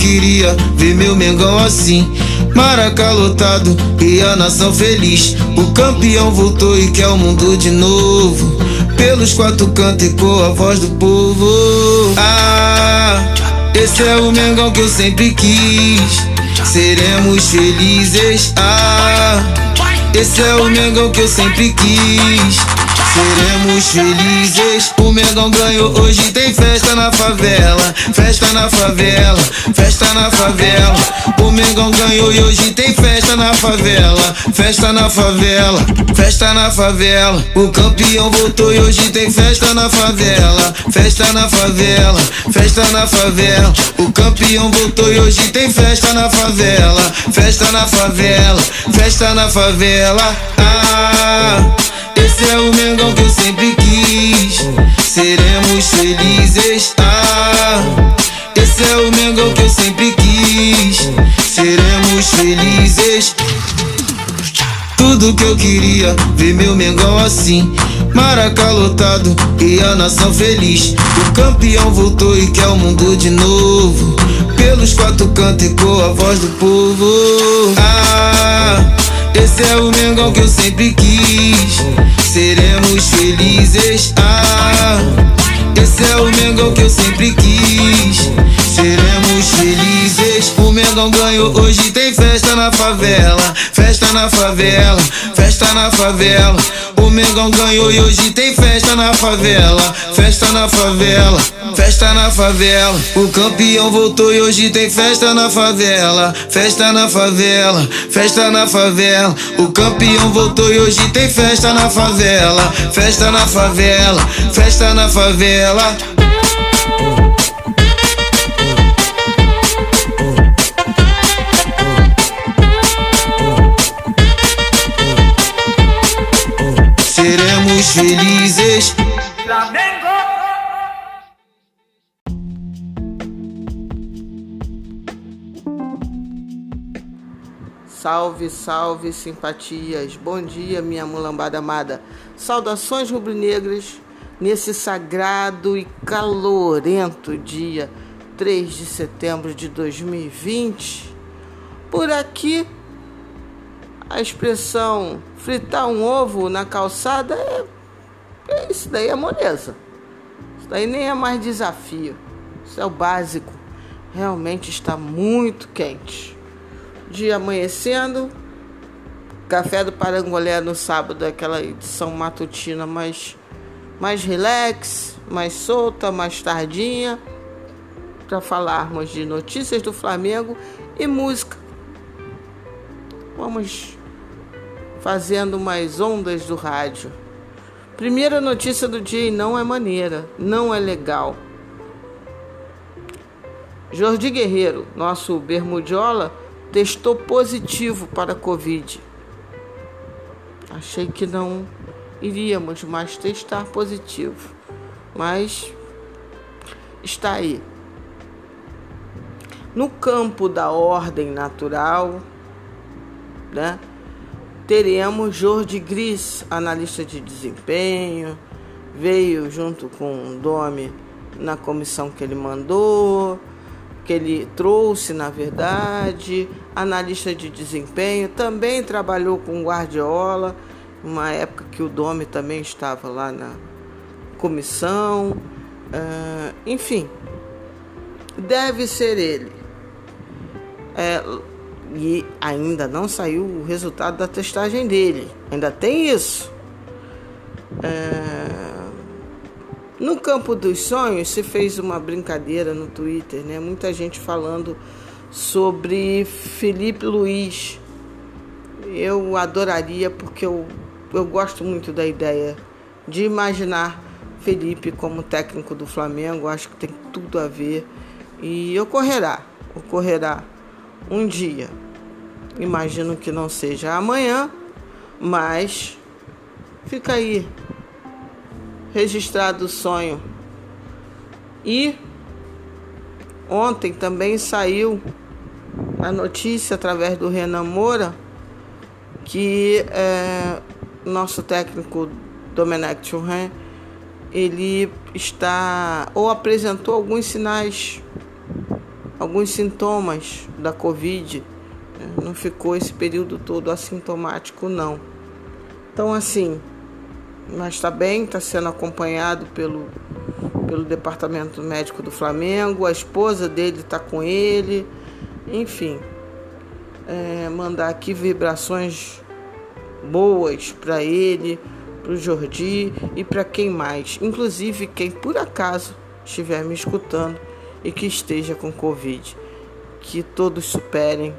queria ver meu Mengão assim. Maraca lotado e a nação feliz. O campeão voltou e quer o mundo de novo. Pelos quatro cantos ecoa a voz do povo. Ah, esse é o Mengão que eu sempre quis. Seremos felizes. Ah, esse é o Mengão que eu sempre quis. Seremos felizes. O Mengão ganhou, hoje tem festa na favela. Festa na favela, festa na favela. O Mengão ganhou e hoje tem festa na favela. Festa na favela, festa na favela. O campeão voltou e hoje tem festa na favela. Festa na favela, festa na favela. O campeão voltou e hoje tem festa na favela. Festa na favela, festa na favela. Ah. Esse é o Mengão que eu sempre quis. Seremos felizes. Ah, esse é o Mengão que eu sempre quis. Seremos felizes. Tudo que eu queria, ver meu Mengão assim. Maraca lotado e a nação feliz. O campeão voltou e quer o mundo de novo. Pelos quatro cantos ecoa a voz do povo. Ah, esse é o Mengão que eu sempre quis seremos felizes. Ah, esse é o Mengão que eu sempre quis. Seremos felizes. O Mengão ganhou, hoje tem festa na favela. Festa na favela, festa na favela. O Mengão ganhou e hoje tem festa na favela. Festa na favela, festa na favela. O campeão voltou e hoje tem festa na favela. Festa na favela, festa na favela. O campeão voltou e hoje tem festa na favela. Festa na favela, festa na favela. Felizes. Salve, salve, simpatias. Bom dia, minha mulambada amada. Saudações rubro-negras nesse sagrado e calorento dia 3 de setembro de 2020. Por aqui, a expressão fritar um ovo na calçada é, é isso daí é moleza. Isso daí nem é mais desafio. Isso é o básico. Realmente está muito quente. Dia amanhecendo. Café do Parangolé no sábado, aquela edição matutina mais, mais relax, mais solta, mais tardinha. Para falarmos de notícias do Flamengo e música. Vamos fazendo mais ondas do rádio. Primeira notícia do dia e não é maneira, não é legal. Jordi Guerreiro, nosso bermudiola, testou positivo para Covid. Achei que não iríamos mais testar positivo, mas está aí. No campo da ordem natural, né? Teremos Jorge Gris, analista de desempenho, veio junto com o Domi na comissão que ele mandou, que ele trouxe, na verdade, analista de desempenho, também trabalhou com Guardiola, uma época que o Domi também estava lá na comissão, uh, enfim, deve ser ele. É, e ainda não saiu o resultado da testagem dele. Ainda tem isso. É... No campo dos sonhos se fez uma brincadeira no Twitter, né? Muita gente falando sobre Felipe Luiz. Eu adoraria porque eu, eu gosto muito da ideia de imaginar Felipe como técnico do Flamengo. Acho que tem tudo a ver e ocorrerá, ocorrerá um dia. Imagino que não seja amanhã, mas fica aí registrado o sonho. E ontem também saiu a notícia através do Renan Moura que é, nosso técnico Domenech Churran ele está ou apresentou alguns sinais alguns sintomas da Covid. Não ficou esse período todo assintomático, não. Então, assim, mas está bem, está sendo acompanhado pelo, pelo Departamento Médico do Flamengo, a esposa dele está com ele, enfim. É, mandar aqui vibrações boas para ele, para o Jordi e para quem mais, inclusive quem por acaso estiver me escutando e que esteja com Covid. Que todos superem,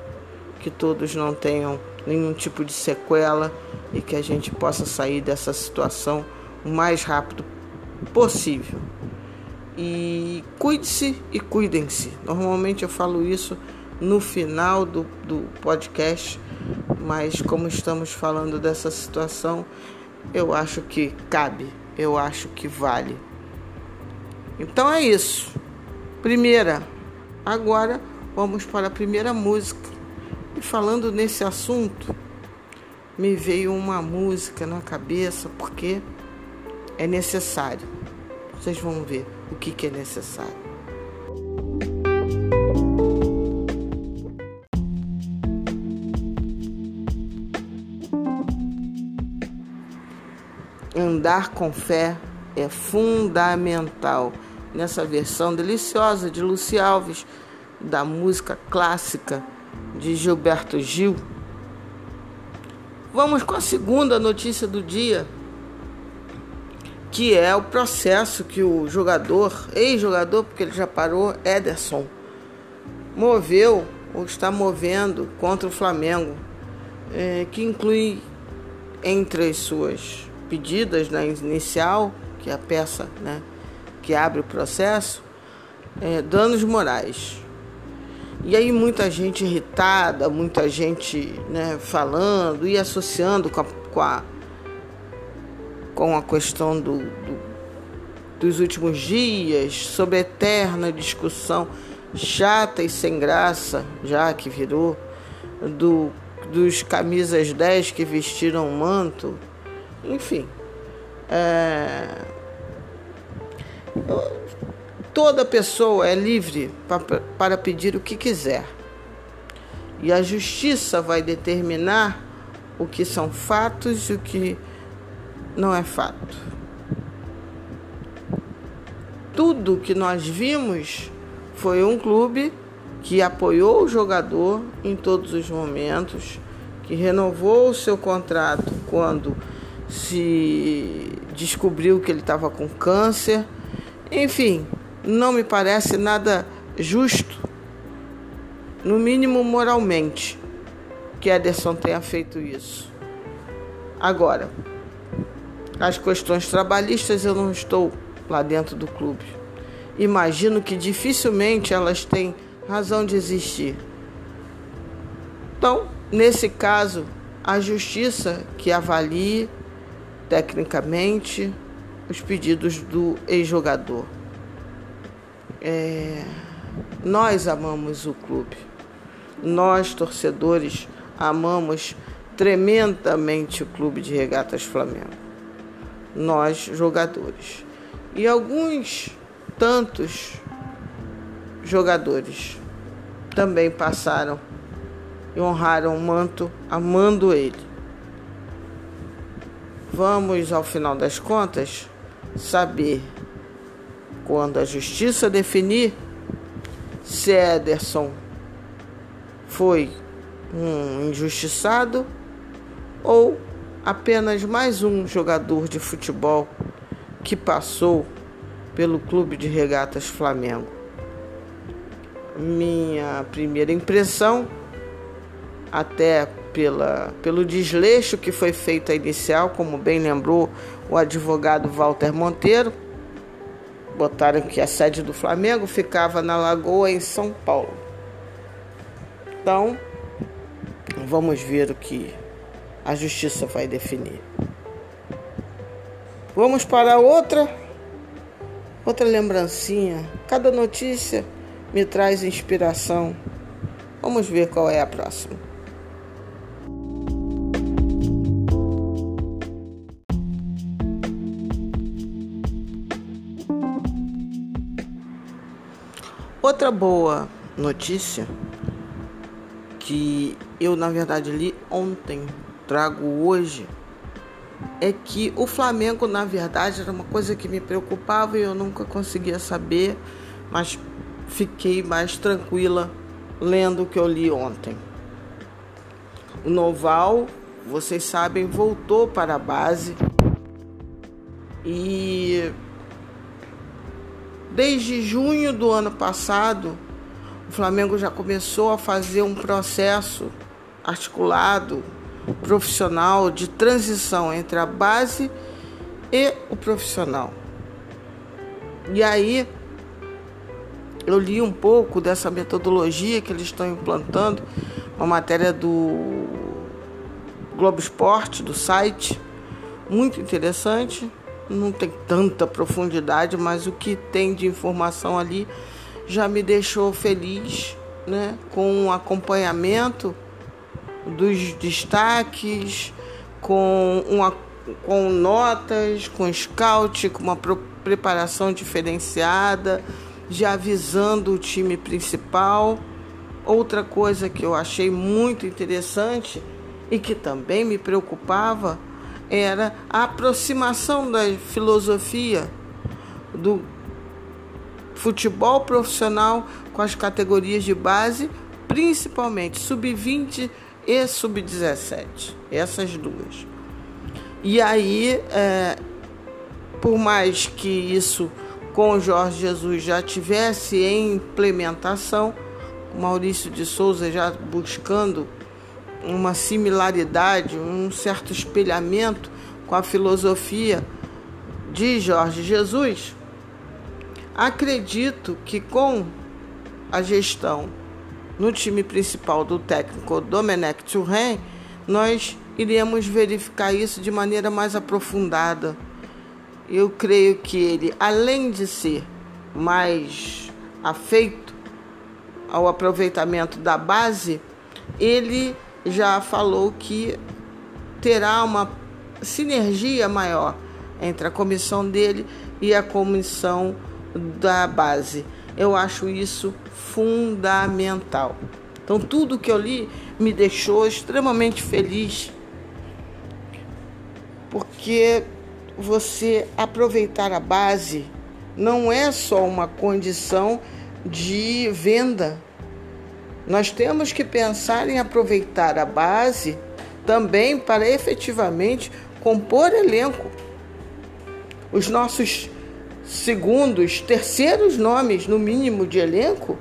que todos não tenham nenhum tipo de sequela e que a gente possa sair dessa situação o mais rápido possível. E cuide-se e cuidem-se. Normalmente eu falo isso no final do, do podcast, mas como estamos falando dessa situação, eu acho que cabe, eu acho que vale. Então é isso. Primeira, agora vamos para a primeira música. E falando nesse assunto, me veio uma música na cabeça porque é necessário. Vocês vão ver o que, que é necessário. Andar com fé é fundamental nessa versão deliciosa de Luci Alves, da música clássica de Gilberto Gil. Vamos com a segunda notícia do dia, que é o processo que o jogador, ex-jogador, porque ele já parou, Ederson, moveu ou está movendo contra o Flamengo, é, que inclui entre as suas pedidas na inicial, que é a peça né, que abre o processo, é, danos morais. E aí muita gente irritada, muita gente né, falando e associando com a, com a, com a questão do, do, dos últimos dias, sobre a eterna discussão chata e sem graça, já que virou, do, dos camisas 10 que vestiram o manto, enfim. É, Toda pessoa é livre para pedir o que quiser. E a justiça vai determinar o que são fatos e o que não é fato. Tudo que nós vimos foi um clube que apoiou o jogador em todos os momentos, que renovou o seu contrato quando se descobriu que ele estava com câncer enfim, não me parece nada justo, no mínimo moralmente, que Ederson tenha feito isso. Agora, as questões trabalhistas eu não estou lá dentro do clube. Imagino que dificilmente elas têm razão de existir. Então, nesse caso, a justiça que avalie tecnicamente os pedidos do ex-jogador. É, nós amamos o clube. Nós, torcedores, amamos tremendamente o Clube de Regatas Flamengo. Nós, jogadores. E alguns tantos jogadores também passaram e honraram o manto amando ele. Vamos, ao final das contas, saber quando a justiça definir se Ederson foi um injustiçado ou apenas mais um jogador de futebol que passou pelo Clube de Regatas Flamengo. Minha primeira impressão, até pela, pelo desleixo que foi feito a inicial, como bem lembrou o advogado Walter Monteiro. Botaram que a sede do Flamengo ficava na Lagoa, em São Paulo. Então, vamos ver o que a justiça vai definir. Vamos para outra outra lembrancinha. Cada notícia me traz inspiração. Vamos ver qual é a próxima. Outra boa notícia que eu na verdade li ontem, trago hoje, é que o Flamengo na verdade era uma coisa que me preocupava e eu nunca conseguia saber, mas fiquei mais tranquila lendo o que eu li ontem. O Noval, vocês sabem, voltou para a base e desde junho do ano passado o Flamengo já começou a fazer um processo articulado, profissional de transição entre a base e o profissional. E aí eu li um pouco dessa metodologia que eles estão implantando, uma matéria do Globo Esporte, do site, muito interessante. Não tem tanta profundidade, mas o que tem de informação ali já me deixou feliz, né, com o acompanhamento dos destaques, com uma com notas, com scout, com uma preparação diferenciada, já avisando o time principal. Outra coisa que eu achei muito interessante e que também me preocupava era a aproximação da filosofia do futebol profissional com as categorias de base, principalmente sub-20 e sub-17, essas duas. E aí, é, por mais que isso com o Jorge Jesus já tivesse em implementação, Maurício de Souza já buscando uma similaridade, um certo espelhamento com a filosofia de Jorge Jesus, Acredito que com a gestão no time principal do técnico Domenech Turren, nós iremos verificar isso de maneira mais aprofundada. Eu creio que ele, além de ser mais afeito ao aproveitamento da base, ele já falou que terá uma sinergia maior entre a comissão dele e a comissão da base. Eu acho isso fundamental. Então, tudo que eu li me deixou extremamente feliz, porque você aproveitar a base não é só uma condição de venda. Nós temos que pensar em aproveitar a base também para efetivamente compor elenco. Os nossos segundos, terceiros nomes, no mínimo, de elenco,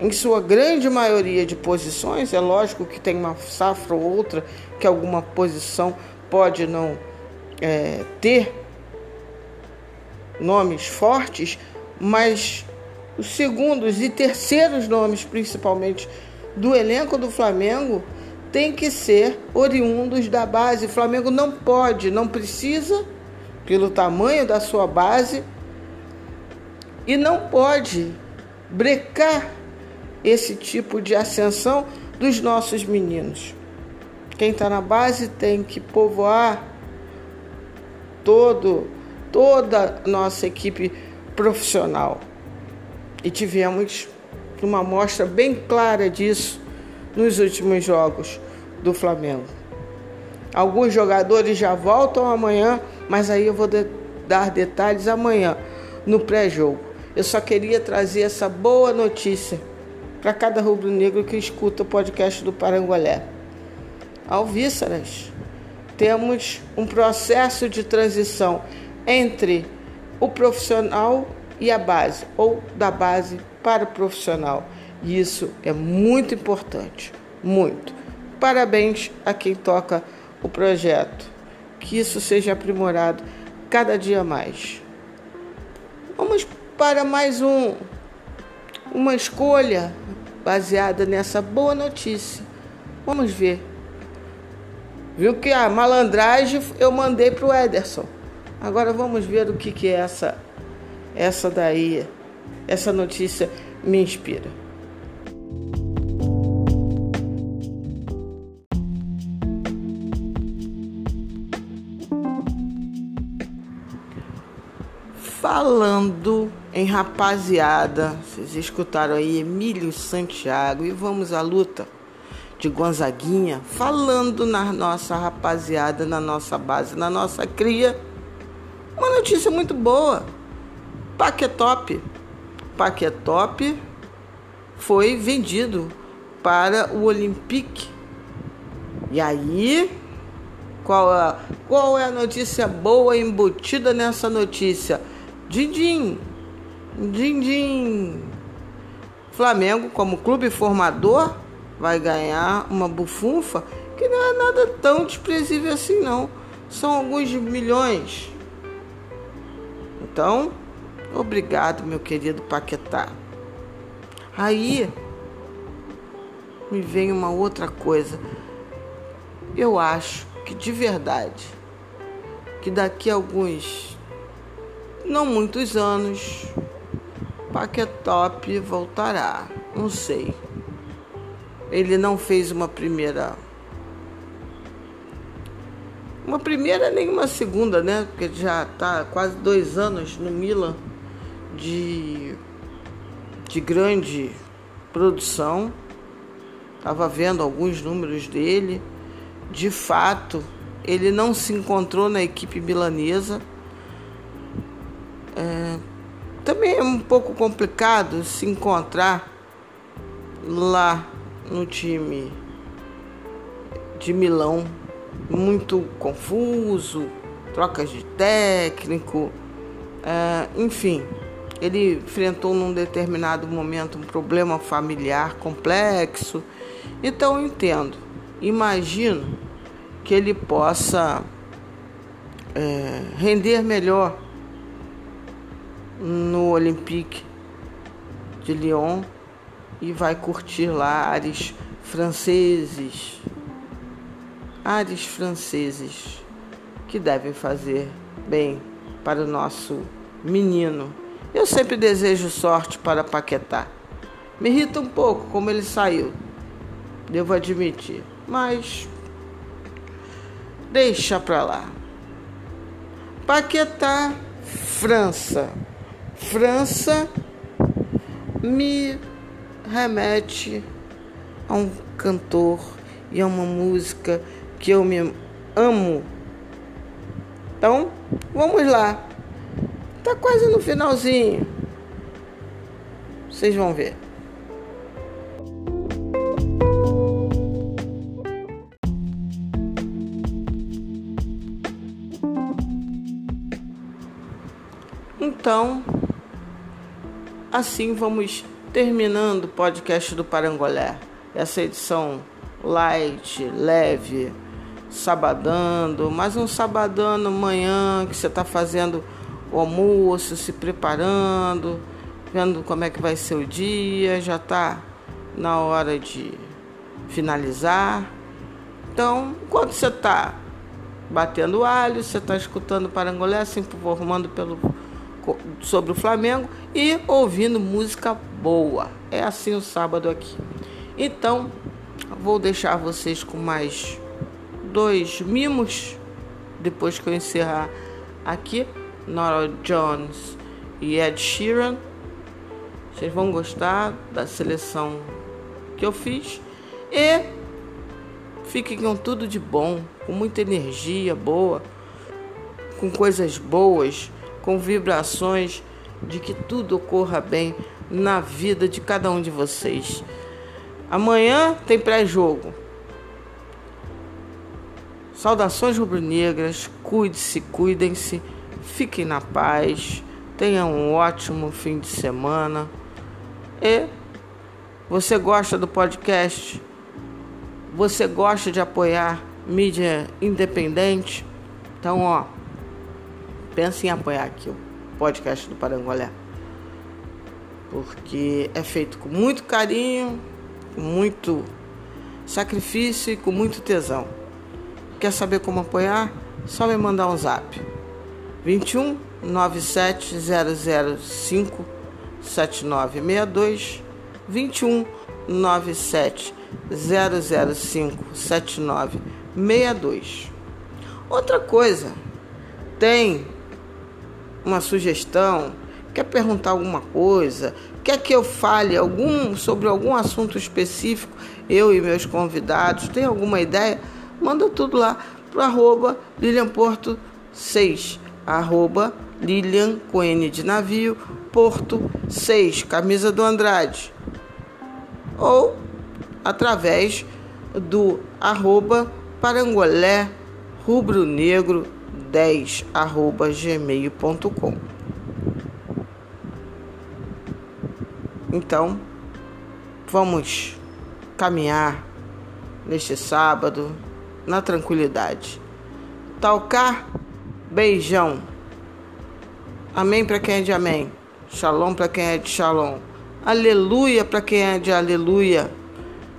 em sua grande maioria de posições, é lógico que tem uma safra ou outra que alguma posição pode não é, ter nomes fortes, mas os segundos e terceiros nomes, principalmente do elenco do Flamengo, tem que ser oriundos da base. O Flamengo não pode, não precisa pelo tamanho da sua base e não pode brecar esse tipo de ascensão dos nossos meninos. Quem está na base tem que povoar todo, toda a nossa equipe profissional. E tivemos uma amostra bem clara disso nos últimos jogos do Flamengo. Alguns jogadores já voltam amanhã mas aí eu vou de dar detalhes amanhã no pré-jogo. Eu só queria trazer essa boa notícia para cada rubro-negro que escuta o podcast do Parangolé. Alvíceras, temos um processo de transição entre o profissional e a base, ou da base para o profissional. E isso é muito importante, muito. Parabéns a quem toca o projeto que isso seja aprimorado cada dia mais. Vamos para mais um uma escolha baseada nessa boa notícia. Vamos ver. Viu que a malandragem eu mandei para o Ederson. Agora vamos ver o que, que é essa, essa daí, essa notícia me inspira. falando Em rapaziada, vocês escutaram aí Emílio Santiago e vamos à luta de Gonzaguinha, falando na nossa rapaziada, na nossa base, na nossa cria. Uma notícia muito boa. Paquetop. Paquetop foi vendido para o Olympique. E aí, qual é, qual é a notícia boa embutida nessa notícia? Dindim, Din-din. Flamengo, como clube formador, vai ganhar uma bufunfa que não é nada tão desprezível assim, não. São alguns milhões. Então, obrigado, meu querido Paquetá. Aí me vem uma outra coisa. Eu acho que de verdade, que daqui a alguns, não muitos anos, Paquetop voltará. Não sei. Ele não fez uma primeira. Uma primeira nem uma segunda, né? Porque já está quase dois anos no Milan de, de grande produção. Estava vendo alguns números dele. De fato, ele não se encontrou na equipe milanesa. É, também é um pouco complicado se encontrar lá no time de Milão, muito confuso, trocas de técnico, é, enfim. Ele enfrentou num determinado momento um problema familiar complexo, então eu entendo. Imagino que ele possa é, render melhor no Olympique de Lyon e vai curtir lá ares franceses. Ares franceses que devem fazer bem para o nosso menino. Eu sempre desejo sorte para Paquetá. Me irrita um pouco como ele saiu, devo admitir, mas deixa pra lá. Paquetá, França. França me remete a um cantor e a uma música que eu me amo. Então, vamos lá. Tá quase no finalzinho. Vocês vão ver. Então, Assim vamos terminando o podcast do Parangolé. Essa edição light, leve, sabadando, mais um sabadando manhã que você está fazendo o almoço, se preparando, vendo como é que vai ser o dia, já está na hora de finalizar. Então, enquanto você está batendo alho, você está escutando Parangolé, se informando pelo sobre o Flamengo e ouvindo música boa. É assim o sábado aqui. Então, vou deixar vocês com mais dois mimos depois que eu encerrar aqui. Nora Jones e Ed Sheeran. Vocês vão gostar da seleção que eu fiz. E fiquem com tudo de bom, com muita energia boa, com coisas boas com vibrações de que tudo ocorra bem na vida de cada um de vocês. Amanhã tem pré-jogo. Saudações rubro-negras, cuide-se, cuidem-se, fiquem na paz, tenham um ótimo fim de semana. E você gosta do podcast? Você gosta de apoiar mídia independente? Então, ó, pense em apoiar aqui o podcast do Parangolé. Porque é feito com muito carinho, com muito sacrifício e com muito tesão. Quer saber como apoiar? Só me mandar um zap. 21 97 005 7962 21 97 005 7962 Outra coisa, tem uma sugestão, quer perguntar alguma coisa, quer que eu fale algum sobre algum assunto específico, eu e meus convidados, tem alguma ideia? Manda tudo lá pro arroba Lilian Porto 6, arroba Lilian com N de navio, Porto 6, camisa do Andrade. Ou através do arroba parangolé rubro negro 10 arroba gmail.com Então, vamos caminhar neste sábado na tranquilidade. Talcar, beijão. Amém para quem é de amém. Shalom para quem é de shalom. Aleluia para quem é de aleluia.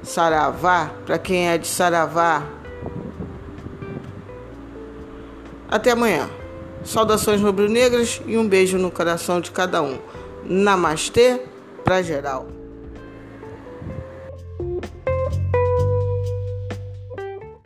Saravá para quem é de saravá. Até amanhã. Saudações rubro-negras e um beijo no coração de cada um. Namastê para geral.